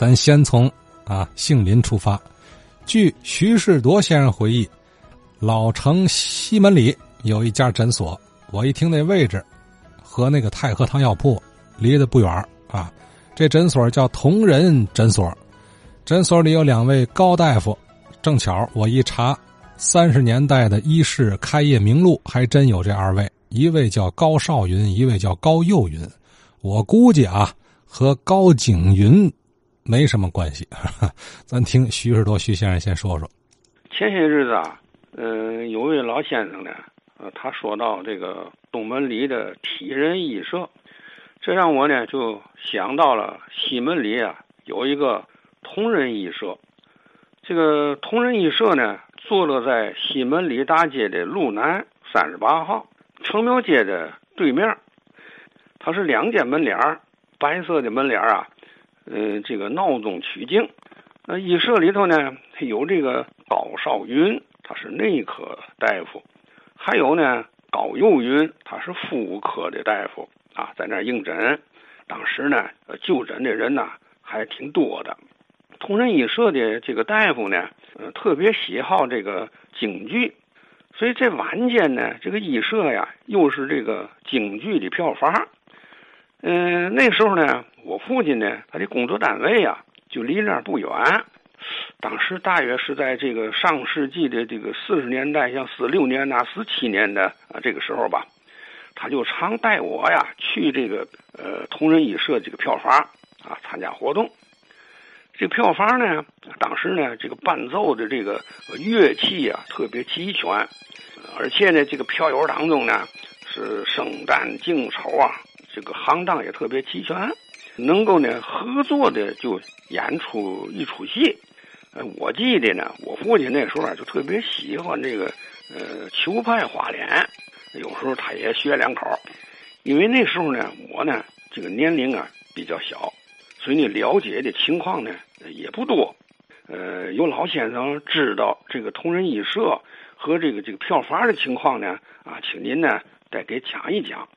咱先从啊杏林出发。据徐世铎先生回忆，老城西门里有一家诊所。我一听那位置，和那个太和堂药铺离得不远啊。这诊所叫同仁诊所，诊所里有两位高大夫。正巧我一查，三十年代的医事开业名录还真有这二位，一位叫高少云，一位叫高幼云。我估计啊，和高景云没什么关系。咱听徐世多徐先生先说说。前些日子啊，嗯，有位老先生呢。呃，他说到这个东门里的体仁医社，这让我呢就想到了西门里啊有一个同仁医社。这个同仁医社呢坐落在西门里大街的路南三十八号城庙街的对面。它是两间门脸白色的门脸啊，嗯，这个闹中取静。那医社里头呢有这个高少云，他是内科大夫。还有呢，高幼云，他是妇科的大夫啊，在那儿应诊。当时呢，就诊的人呢还挺多的。同仁医社的这个大夫呢，呃，特别喜好这个京剧，所以这晚间呢，这个医社呀，又是这个京剧的票房。嗯，那时候呢，我父亲呢，他的工作单位呀，就离那儿不远。当时大约是在这个上世纪的这个四十年代，像四六年呐、四七年的啊这个时候吧，他就常带我呀去这个呃同仁医社这个票房啊参加活动。这个票房呢，当时呢这个伴奏的这个乐器啊特别齐全，而且呢这个票友当中呢是生旦净丑啊这个行当也特别齐全，能够呢合作的就演出一出戏。呃，我记得呢，我父亲那时候啊就特别喜欢这个呃球派花脸，有时候他也学两口。因为那时候呢，我呢这个年龄啊比较小，所以呢了解的情况呢也不多。呃，有老先生知道这个同仁医社和这个这个票房的情况呢，啊，请您呢再给讲一讲。